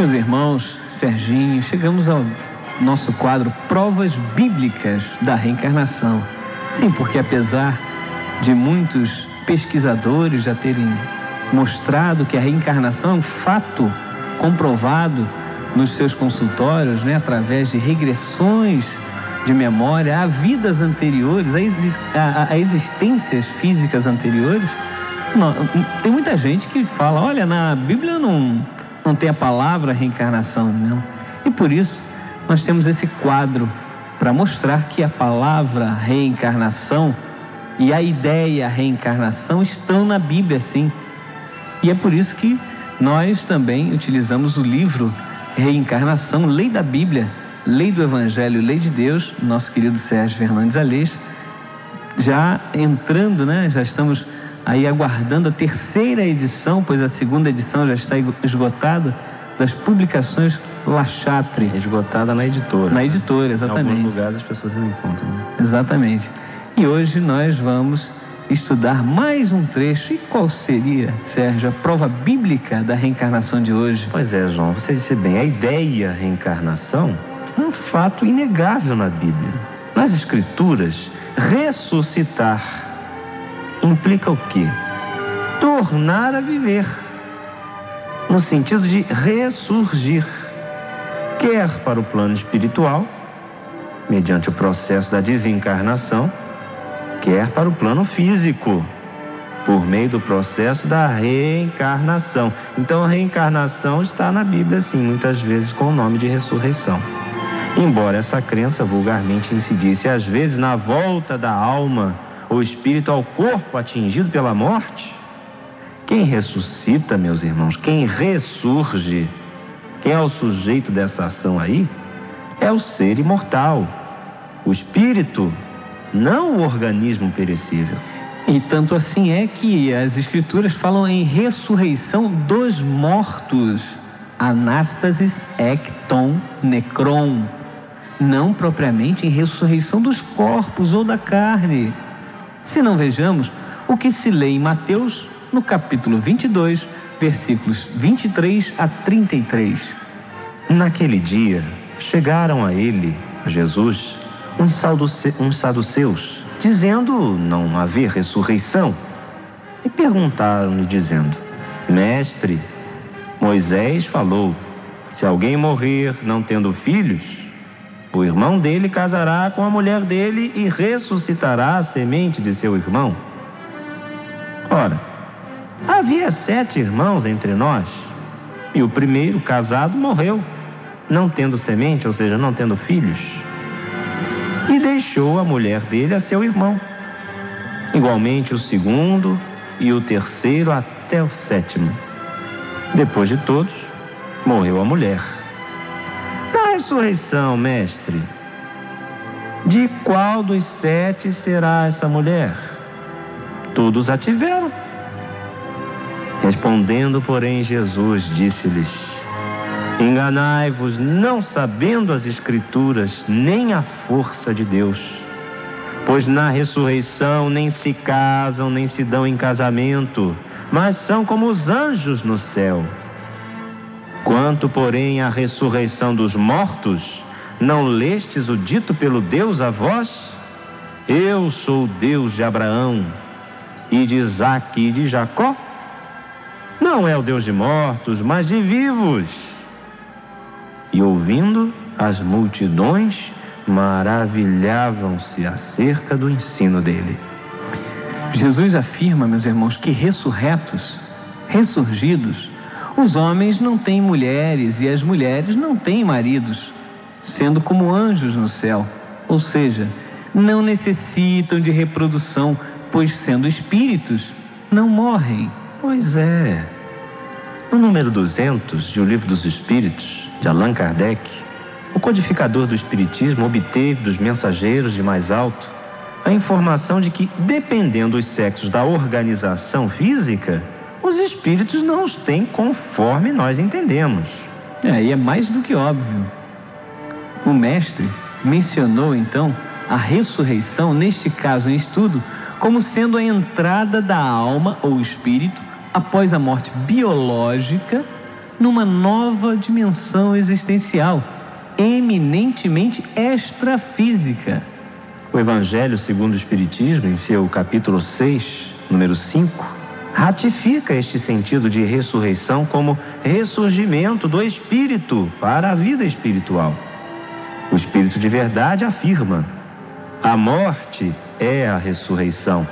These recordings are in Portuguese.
Meus irmãos, Serginho, chegamos ao nosso quadro Provas Bíblicas da Reencarnação. Sim, porque apesar de muitos pesquisadores já terem mostrado que a reencarnação é um fato comprovado nos seus consultórios, né, através de regressões de memória a vidas anteriores, a, a, a existências físicas anteriores. Não, tem muita gente que fala, olha, na Bíblia não, não tem a palavra reencarnação, não. E por isso nós temos esse quadro para mostrar que a palavra reencarnação e a ideia reencarnação estão na Bíblia, sim. E é por isso que nós também utilizamos o livro Reencarnação, Lei da Bíblia, Lei do Evangelho, Lei de Deus, nosso querido Sérgio Fernandes Aleixo, já entrando, né? Já estamos aí aguardando a terceira edição, pois a segunda edição já está esgotada, das publicações Lachatre. Esgotada na editora. Na editora, exatamente. Em alguns lugares as pessoas não encontram. Né? Exatamente. E hoje nós vamos estudar mais um trecho. E qual seria, Sérgio, a prova bíblica da reencarnação de hoje? Pois é, João, você disse bem, a ideia reencarnação é um fato inegável na Bíblia. Nas Escrituras, ressuscitar implica o quê? Tornar a viver, no sentido de ressurgir, quer para o plano espiritual, mediante o processo da desencarnação, quer para o plano físico, por meio do processo da reencarnação. Então a reencarnação está na Bíblia, sim, muitas vezes com o nome de ressurreição. Embora essa crença vulgarmente incidisse às vezes na volta da alma ou espírito ao corpo atingido pela morte, quem ressuscita, meus irmãos, quem ressurge, quem é o sujeito dessa ação aí, é o ser imortal, o espírito não o organismo perecível. E tanto assim é que as escrituras falam em ressurreição dos mortos. Anástasis ecton necron. Não propriamente em ressurreição dos corpos ou da carne. Se não vejamos o que se lê em Mateus, no capítulo 22, versículos 23 a 33. Naquele dia, chegaram a ele, Jesus, uns saduceus, dizendo não haver ressurreição. E perguntaram-lhe, dizendo: Mestre, Moisés falou: se alguém morrer não tendo filhos, o irmão dele casará com a mulher dele e ressuscitará a semente de seu irmão. Ora, havia sete irmãos entre nós, e o primeiro casado morreu, não tendo semente, ou seja, não tendo filhos e deixou a mulher dele a seu irmão. Igualmente o segundo e o terceiro até o sétimo. Depois de todos, morreu a mulher. Na ressurreição, mestre, de qual dos sete será essa mulher? Todos a tiveram. Respondendo, porém, Jesus disse-lhes: Enganai-vos, não sabendo as Escrituras, nem a força de Deus. Pois na ressurreição nem se casam, nem se dão em casamento, mas são como os anjos no céu. Quanto, porém, à ressurreição dos mortos, não lestes o dito pelo Deus a vós? Eu sou o Deus de Abraão, e de Isaque e de Jacó? Não é o Deus de mortos, mas de vivos. E ouvindo, as multidões maravilhavam-se acerca do ensino dele. Jesus afirma, meus irmãos, que ressurretos, ressurgidos, os homens não têm mulheres e as mulheres não têm maridos, sendo como anjos no céu. Ou seja, não necessitam de reprodução, pois sendo espíritos, não morrem. Pois é. No número 200 de O Livro dos Espíritos, de Allan Kardec, o codificador do Espiritismo obteve dos mensageiros de mais alto a informação de que, dependendo dos sexos da organização física, os espíritos não os têm conforme nós entendemos. É, e é mais do que óbvio. O mestre mencionou então a ressurreição, neste caso em estudo, como sendo a entrada da alma ou espírito após a morte biológica numa nova dimensão existencial, eminentemente extrafísica. O Evangelho segundo o Espiritismo, em seu capítulo 6, número 5, ratifica este sentido de ressurreição como ressurgimento do espírito para a vida espiritual. O espírito de verdade afirma: a morte é a ressurreição,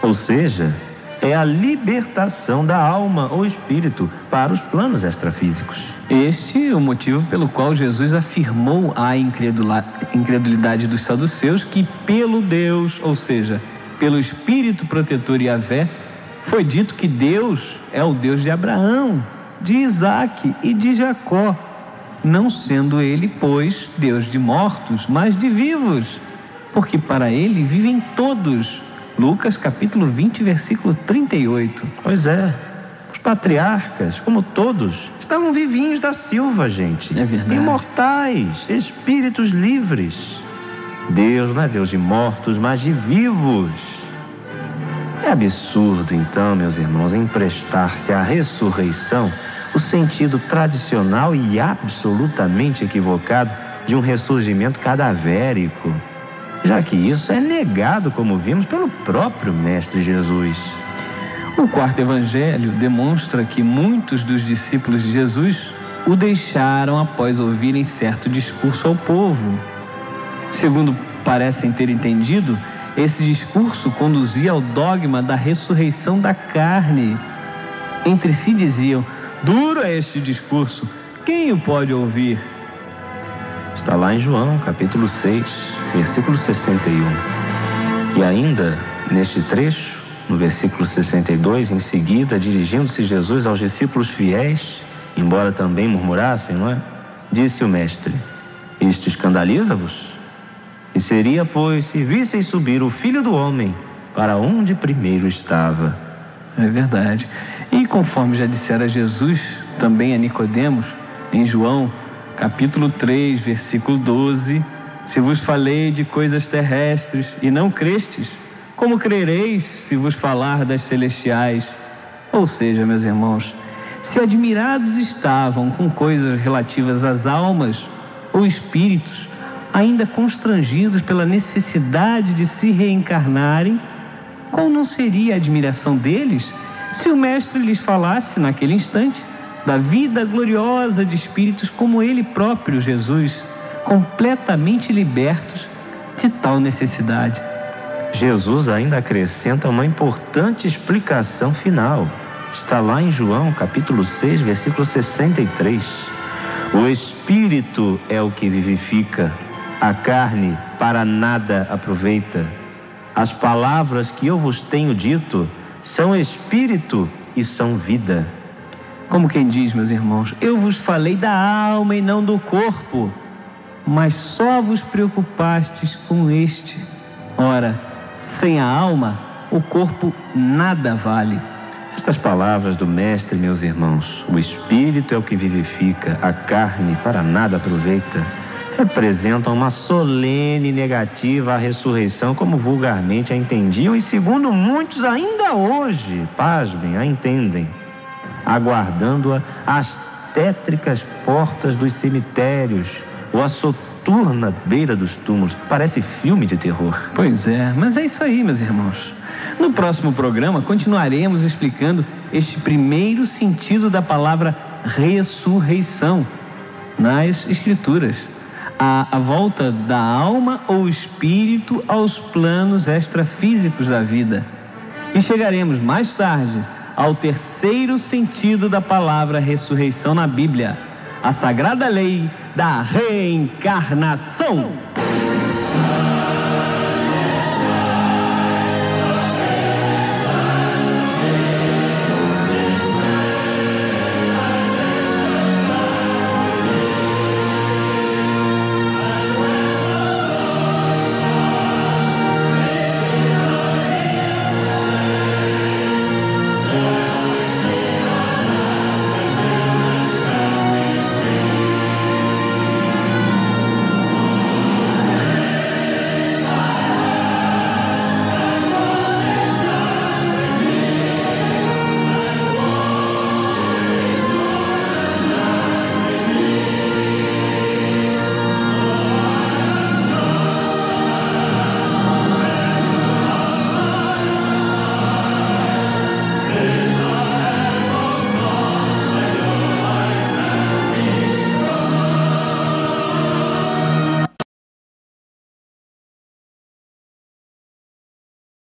ou seja, é a libertação da alma ou espírito para os planos extrafísicos. Este é o motivo pelo qual Jesus afirmou à incredulidade dos saduceus que, pelo Deus, ou seja, pelo Espírito protetor Yahvé, foi dito que Deus é o Deus de Abraão, de Isaac e de Jacó, não sendo ele, pois, Deus de mortos, mas de vivos, porque para ele vivem todos. Lucas capítulo 20, versículo 38. Pois é, os patriarcas, como todos, estavam vivinhos da Silva, gente. É verdade. Imortais, espíritos livres. Deus não é Deus de mortos, mas de vivos. É absurdo, então, meus irmãos, emprestar-se à ressurreição o sentido tradicional e absolutamente equivocado de um ressurgimento cadavérico, já que isso é negado, como vimos, pelo próprio Mestre Jesus. O quarto evangelho demonstra que muitos dos discípulos de Jesus o deixaram após ouvirem certo discurso ao povo. Segundo parecem ter entendido, esse discurso conduzia ao dogma da ressurreição da carne. Entre si diziam: Duro é este discurso, quem o pode ouvir? Está lá em João, capítulo 6, versículo 61. E ainda, neste trecho, no versículo 62, em seguida, dirigindo-se Jesus aos discípulos fiéis, embora também murmurassem, não é? Disse o Mestre: Isto escandaliza-vos? E seria, pois, se vissem subir o filho do homem para onde primeiro estava. É verdade. E conforme já dissera Jesus também a Nicodemos, em João, capítulo 3, versículo 12, se vos falei de coisas terrestres e não crestes, como crereis se vos falar das celestiais? Ou seja, meus irmãos, se admirados estavam com coisas relativas às almas ou espíritos, ainda constrangidos pela necessidade de se reencarnarem, qual não seria a admiração deles se o Mestre lhes falasse naquele instante da vida gloriosa de espíritos como ele próprio, Jesus, completamente libertos de tal necessidade? Jesus ainda acrescenta uma importante explicação final. Está lá em João, capítulo 6, versículo 63. O Espírito é o que vivifica a carne para nada aproveita. As palavras que eu vos tenho dito são espírito e são vida. Como quem diz, meus irmãos, eu vos falei da alma e não do corpo, mas só vos preocupastes com este. Ora, sem a alma, o corpo nada vale. Estas palavras do Mestre, meus irmãos, o espírito é o que vivifica, a carne para nada aproveita representam uma solene negativa à ressurreição, como vulgarmente a entendiam e, segundo muitos, ainda hoje, pasmem, a entendem, aguardando-a às tétricas portas dos cemitérios ou à soturna beira dos túmulos. Parece filme de terror. Pois é, mas é isso aí, meus irmãos. No próximo programa, continuaremos explicando este primeiro sentido da palavra ressurreição nas Escrituras a, a volta da alma ou espírito aos planos extrafísicos da vida. E chegaremos mais tarde ao terceiro sentido da palavra ressurreição na Bíblia, a sagrada lei da reencarnação.